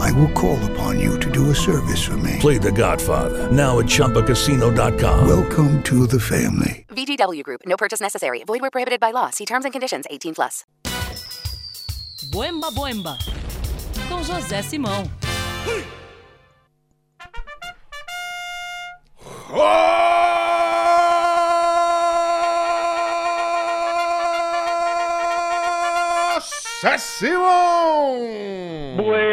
I will call upon you to do a service for me. Play The Godfather now at ChumbaCasino.com. Welcome to the family. VGW Group. No purchase necessary. Void where prohibited by law. See terms and conditions. 18 plus. Boemba Boemba, com José Simão. Nossa Simon! Buenos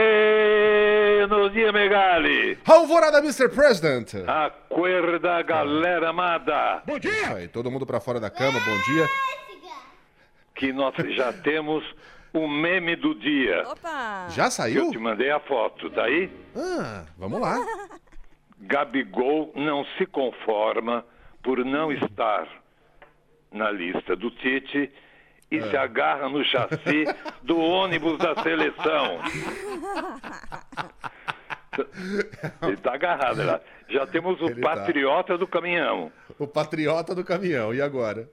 dias, Megali. Alvorada, Mr. President! Acorda, galera amada, Bom dia! Aí, todo mundo pra fora da cama, bom dia. que nós já temos o meme do dia. Opa! Já Eu saiu? te mandei a foto, daí? Ah, vamos lá. Gabigol não se conforma por não estar na lista do Tite e se agarra no chassi do ônibus da seleção. Ele tá agarrado lá. Já temos o Ele tá. patriota do caminhão. O patriota do caminhão, e agora?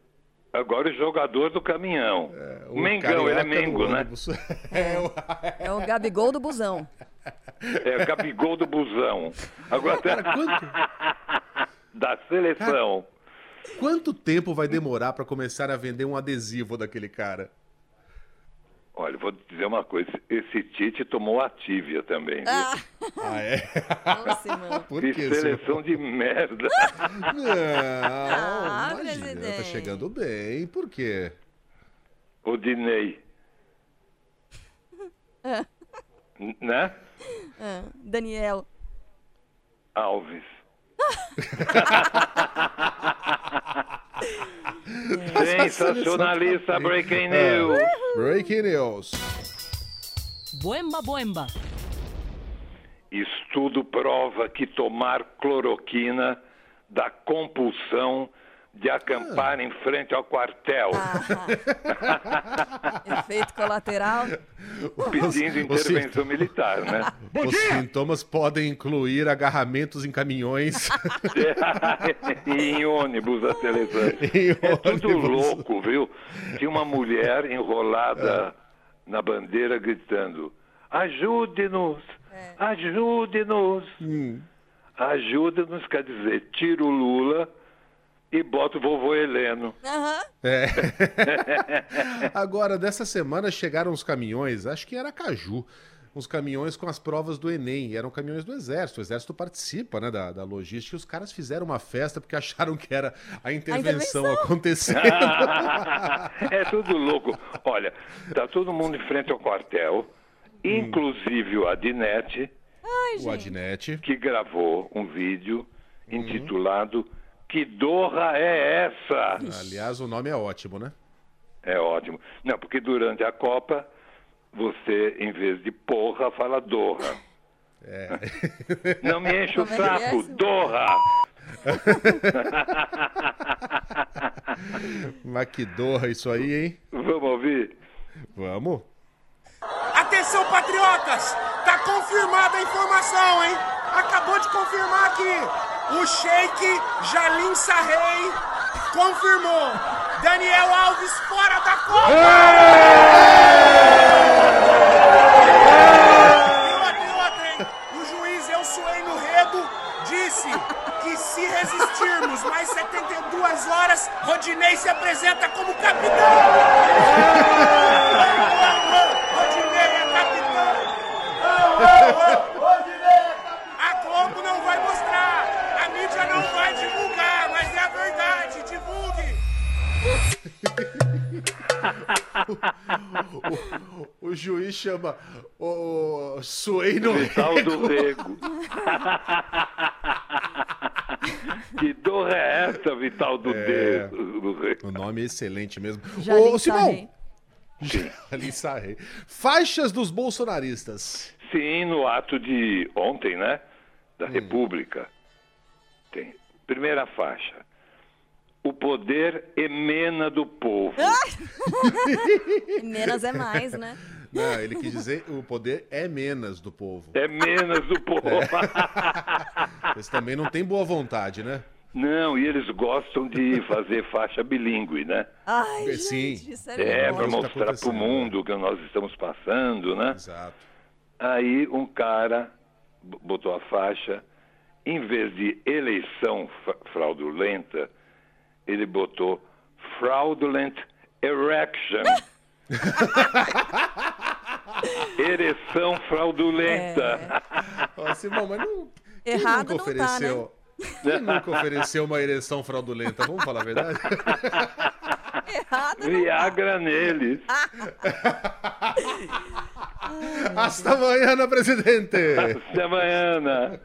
Agora o jogador do caminhão. O o Mengão, ele é Mengo, né? É, o- É o Gabigol do busão. É o Gabigol do busão. Agora Cara, quanto, da seleção. quanto tempo vai demorar pra começar a vender um adesivo daquele cara? Olha, vou te dizer uma coisa. Esse Tite tomou a tívia também. Viu? Ah, é? Ô, Simão. Por que seleção de merda. Não, Ah, imagina, tá chegando bem. Por quê? o Dinei. Né? Ah, Daniel. Alves. Sensacionalista Breaking News. Breaking news. Boemba Estudo prova que tomar cloroquina dá compulsão de acampar em frente ao quartel, Efeito colateral. pedindo Os- intervenção militar, né? Os sintomas podem incluir agarramentos em caminhões. e em ônibus a. Em É tudo ônibus. louco, viu? Tinha uma mulher enrolada na bandeira gritando: ajude-nos, ajude-nos. Ajude-nos quer dizer, tira o Lula e bota o vovô Heleno. Aham. É. Agora, dessa semana chegaram os caminhões, acho que era Caju, uns caminhões com as provas do Enem. e Eram caminhões do Exército. O Exército participa né, da, da logística e os caras fizeram uma festa porque acharam que era a intervenção, intervenção. acontecendo. é tudo louco. Olha, tá todo mundo em frente ao quartel, inclusive o Adnet, o Adnet. que gravou um vídeo intitulado Que Dorra é essa? Aliás, o nome é ótimo, né? É ótimo. Não, porque durante a Copa, você, em vez de porra, fala Dorra. Não me enche o é é, saco, Silvio? Dorra! Mas que dorra isso aí, hein? Vamos ouvir? Vamos. Atenção, patriotas! Tá confirmada a informação, hein? Acabou de confirmar aqui. O Sheik Jalim Sarrei confirmou. Daniel Alves fora da Copa! E outra, e outra, hein? O juiz Eu Suei no Rego disse que se resistirmos mais 72 horas, Rodinei se apresenta como capitão! O juiz chama o Suei no Vital do Rego. que dor é essa, Vital do, É. Dedo, do Rego? O nome é excelente mesmo. Jalim Ô, Simão. Sarrei. Faixas dos bolsonaristas. Sim, no ato de ontem, né? Da República. Tem. Primeira faixa. O poder emana do povo. Menos é mais, né? Não, ele quis dizer o poder é menos do povo. É menos do povo. Eles também não têm boa vontade, né? Não, e eles gostam de fazer faixa bilíngue, né? Ai, É, sim. gente, isso É, é, para tá mostrar para o acontecendo, mundo o que nós estamos passando, né? Exato. Aí um cara botou a faixa, em vez de eleição fra- fraudulenta, ele botou fraudulent erection. Ereção fraudulenta. Ó, Simão, mas não. quem Errado nunca não tá, ofereceu. Quem nunca ofereceu uma ereção fraudulenta? Vamos falar a verdade? errado. Viagra neles. Hasta amanhã, presidente! Até amanhã.